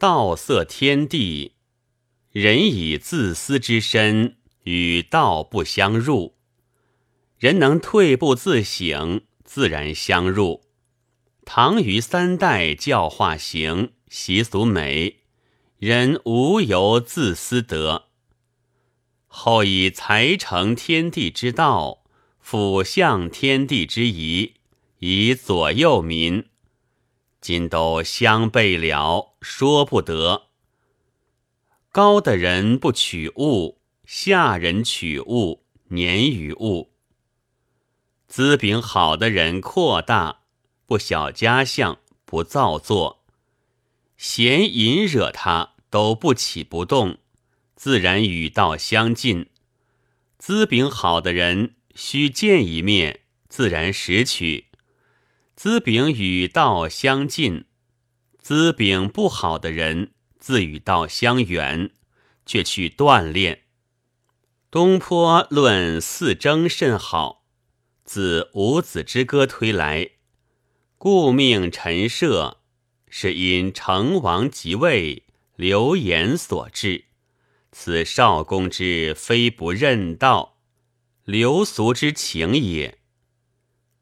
道色天地，人以自私之身与道不相入。人能退步自省，自然相入。唐虞三代教化行，习俗美，人无由自私得。后以才成天地之道，辅向天地之宜，以左右民。今都相悖了，说不得。高的人不取物，下人取物，年于物。资禀好的人扩大，不晓家相，不造作。闲淫惹他，都不起不动，自然与道相近。资禀好的人，须见一面，自然识取。资禀与道相近，资禀不好的人，自与道相远，却去锻炼。东坡论四征甚好，自五子之歌推来，故命陈涉，是因成王即位，流言所致。此少公之非不任道，流俗之情也。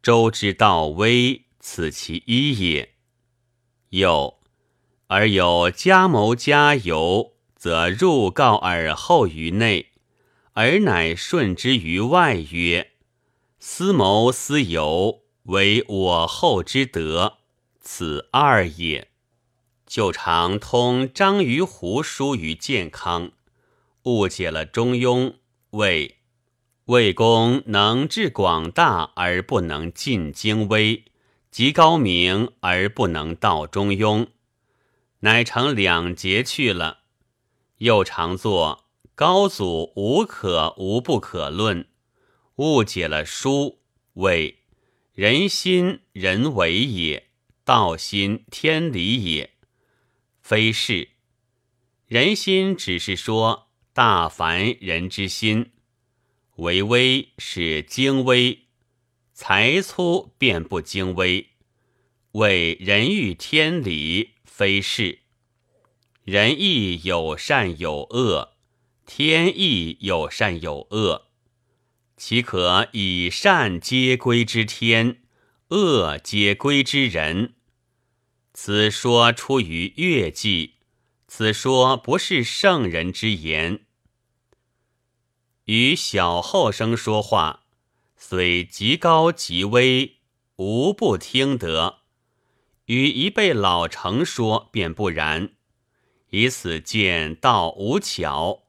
周之道微。此其一也。又而有家谋家由，则入告尔后于内，而乃顺之于外，曰：“思谋思由，为我后之德。”此二也。就常通张于胡书于健康，误解了中庸。谓魏公能治广大而不能尽精微。极高明而不能道中庸，乃成两节去了。又常作高祖无可无不可论，误解了书，谓人心人为也，道心天理也，非是。人心只是说大凡人之心，为微是精微。才粗便不精微，谓人欲天理，非是。人亦有善有恶，天亦有善有恶，岂可以善皆归之天，恶皆归之人？此说出于乐记，此说不是圣人之言。与小后生说话。虽极高极微，无不听得；与一辈老成说，便不然。以此见道无巧，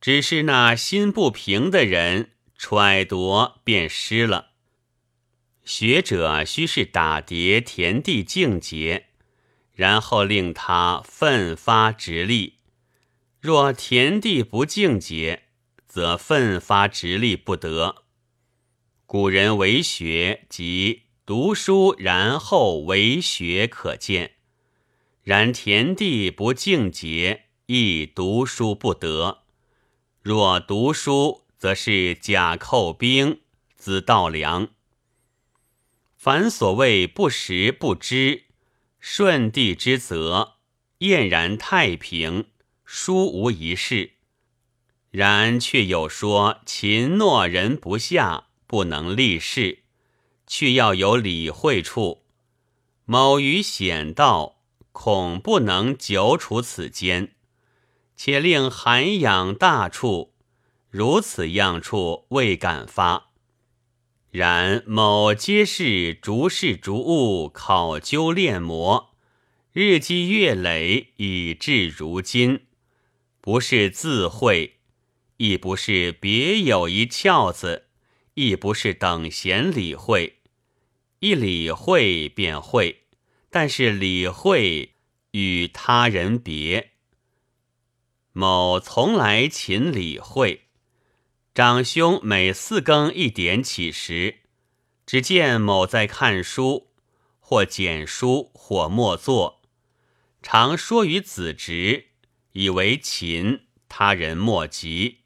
只是那心不平的人揣度便失了。学者须是打叠田地静节，然后令他奋发直立。若田地不静节，则奋发直立不得。古人为学即读书，然后为学，可见。然田地不净洁，亦读书不得。若读书，则是假寇兵，资盗粮。凡所谓不时不知，顺地之则，晏然太平，书无一事。然却有说秦诺人不下。不能立事，却要有理会处。某于险道，恐不能久处此间，且令涵养大处，如此样处未敢发。然某皆是逐事逐物考究练磨，日积月累，以至如今，不是自会，亦不是别有一窍子。亦不是等闲理会，一理会便会，但是理会与他人别。某从来勤理会，长兄每四更一点起时，只见某在看书，或捡书，或默坐，常说与子侄，以为勤，他人莫及。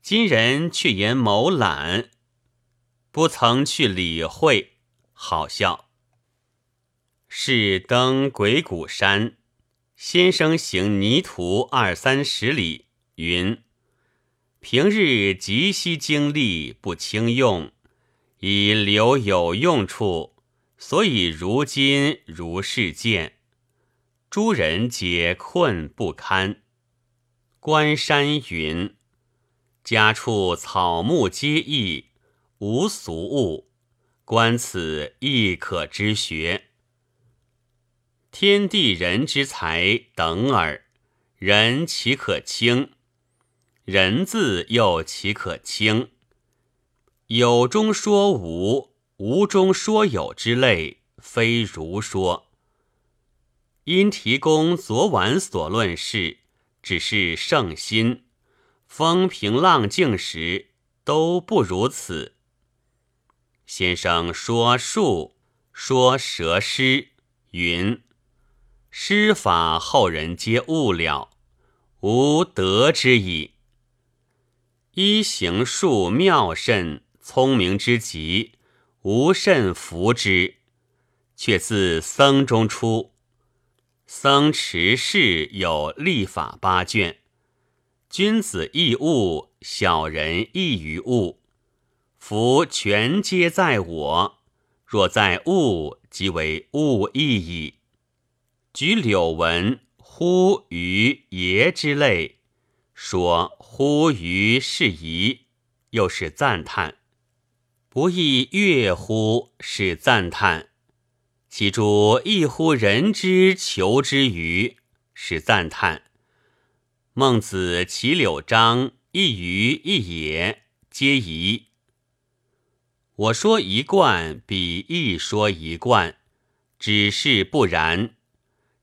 今人却言某懒，不曾去理会，好笑。是登鬼谷山，先生行泥途二三十里，云：平日极惜精力不轻用，以留有用处，所以如今如是见。诸人皆困不堪。关山云：家畜草木皆异，无俗物。观此亦可知学。天地人之才等耳，人岂可轻？人字又岂可轻？有中说无，无中说有之类，非如说。因提公昨晚所论事，只是圣心，风平浪静时都不如此。先生说术，说蛇诗，云：诗法后人皆悟了，无得之矣。一行术妙甚，聪明之极，无甚服之。却自僧中出，僧持世有立法八卷，君子易物，小人易于物。夫全皆在我，若在物，即为物意矣。举柳文乎于爷之类，说乎于是宜，又是赞叹；不亦乐乎是赞叹。其诸异乎人之求之于是赞叹。孟子齐柳章一于一也，皆宜。我说一贯，比一说一贯，只是不然。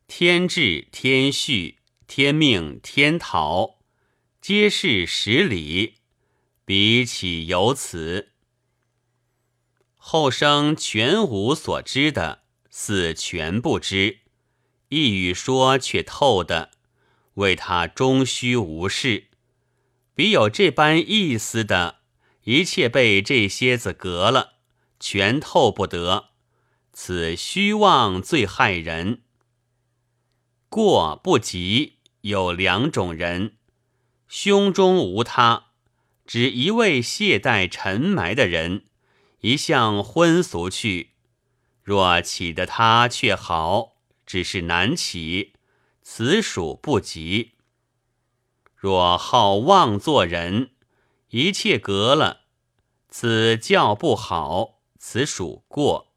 天志、天序、天命、天逃，皆是实理，彼岂有此？后生全无所知的，似全不知；一语说却透的，为他终须无事。彼有这般意思的。一切被这些子隔了，全透不得。此虚妄最害人。过不及有两种人：胸中无他，只一味懈怠沉埋的人，一向昏俗去。若起得他却好，只是难起，此属不及。若好妄做人。一切隔了，此教不好，此属过。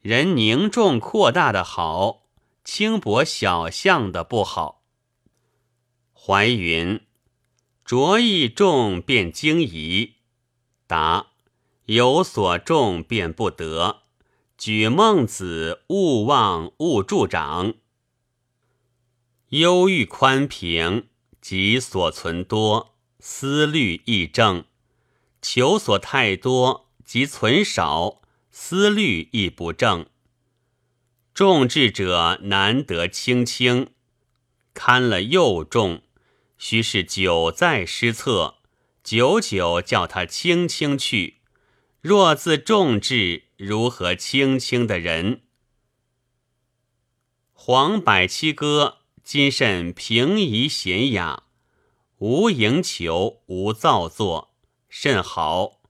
人凝重扩大的好，轻薄小象的不好。怀云：着意重便惊疑。答：有所重便不得。举孟子勿忘勿助长。忧郁宽平，即所存多。思虑亦正，求索太多，即存少；思虑亦不正。重智者难得轻轻，堪了又重，须是久在失策，久久叫他轻轻去。若自重智，如何轻轻的人？黄百七歌，今甚平宜娴雅。无营求，无造作，甚好。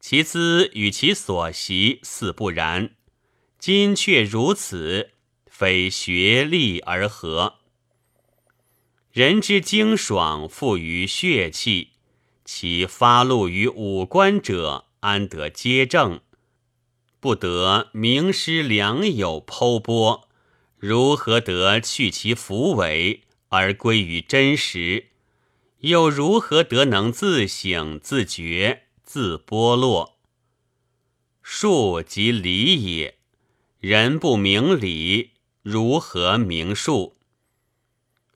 其资与其所习似不然，今却如此，非学力而合。人之精爽，富于血气，其发露于五官者，安得皆正？不得名师良友剖剥，如何得去其浮伪而归于真实？又如何得能自省、自觉、自剥落？术即理也。人不明理，如何明术？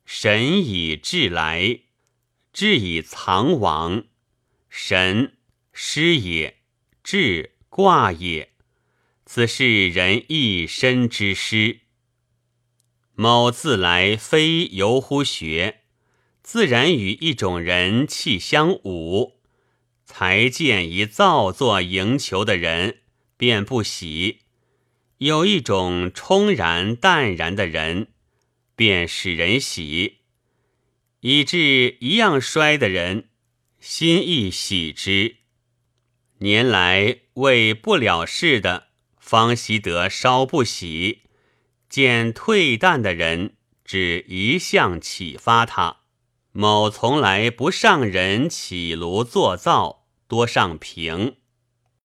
神以智来，智以藏亡。神师也，智卦也。此是人一身之师。某自来，非由乎学。自然与一种人气相伍，才见一造作营求的人，便不喜；有一种冲然淡然的人，便使人喜；以致一样衰的人，心亦喜之。年来为不了事的，方习得稍不喜；见退淡的人，只一向启发他。某从来不上人起炉作灶，多上平。